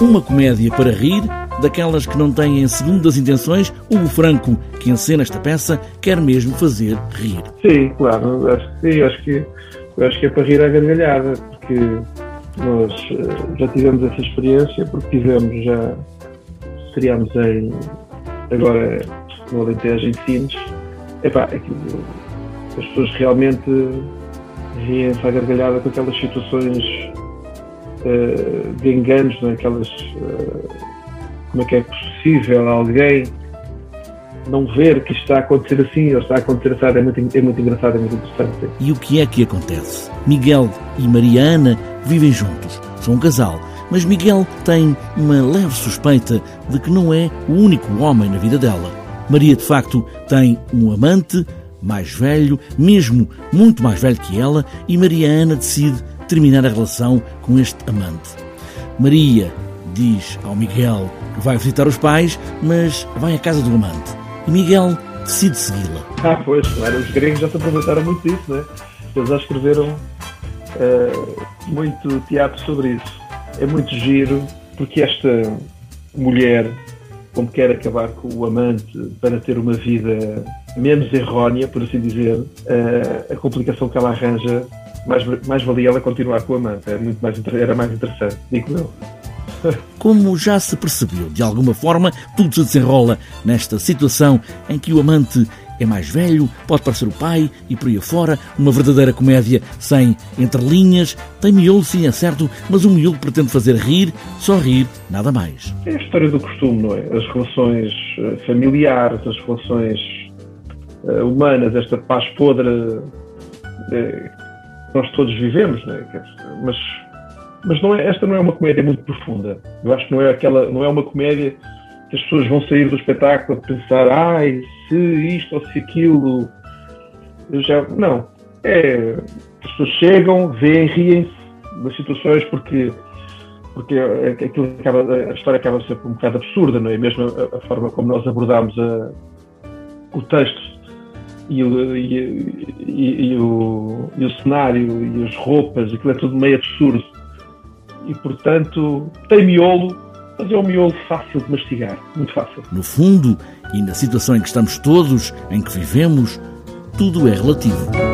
Uma comédia para rir, daquelas que não têm segundas intenções, o Franco, que encena esta peça, quer mesmo fazer rir. Sim, claro, acho que sim, acho que, acho que é para rir à gargalhada, porque nós eh, já tivemos essa experiência, porque tivemos já, criámos em, agora no Alentejo em Sines, epá, aquilo, as pessoas realmente riem-se à gargalhada com aquelas situações uh, de enganos, né? aquelas. Uh, como é que é possível alguém não ver que está a acontecer assim ou está a acontecer assim? É muito, é muito engraçado, é muito interessante. E o que é que acontece? Miguel e Mariana vivem juntos, são um casal. Mas Miguel tem uma leve suspeita de que não é o único homem na vida dela. Maria, de facto, tem um amante mais velho, mesmo muito mais velho que ela, e Mariana decide terminar a relação com este amante. Maria diz ao Miguel que vai visitar os pais, mas vai à casa do amante. E Miguel decide segui-la. Ah, pois, claro, os gregos já se aproveitaram muito disso, né? Eles já escreveram uh, muito teatro sobre isso. É muito giro, porque esta mulher, como quer acabar com o amante para ter uma vida menos errónea, por assim dizer, uh, a complicação que ela arranja mais, mais valia ela continuar com a amante. Era, muito mais, era mais interessante, digo eu. Como já se percebeu, de alguma forma, tudo se desenrola nesta situação em que o amante é mais velho, pode parecer o pai e por aí afora, uma verdadeira comédia sem entrelinhas, tem miolo sim, é certo, mas o miolo pretende fazer rir, só rir, nada mais. É a história do costume, não é? As relações eh, familiares, as relações uh, humanas, esta paz podre uh, nós todos vivemos, né? mas, mas não é, esta não é uma comédia muito profunda. Eu acho que não é, aquela, não é uma comédia que as pessoas vão sair do espetáculo a pensar, ai, se isto ou se aquilo. Eu já, não. É, as pessoas chegam, veem, riem-se das situações porque porque aquilo acaba, a história acaba ser um bocado absurda, não é? Mesmo a, a forma como nós abordámos a, o texto e o, e, e, e, o, e o cenário e as roupas, aquilo é tudo meio absurdo. E portanto tem miolo, mas é um miolo fácil de mastigar, muito fácil. No fundo, e na situação em que estamos todos, em que vivemos, tudo é relativo.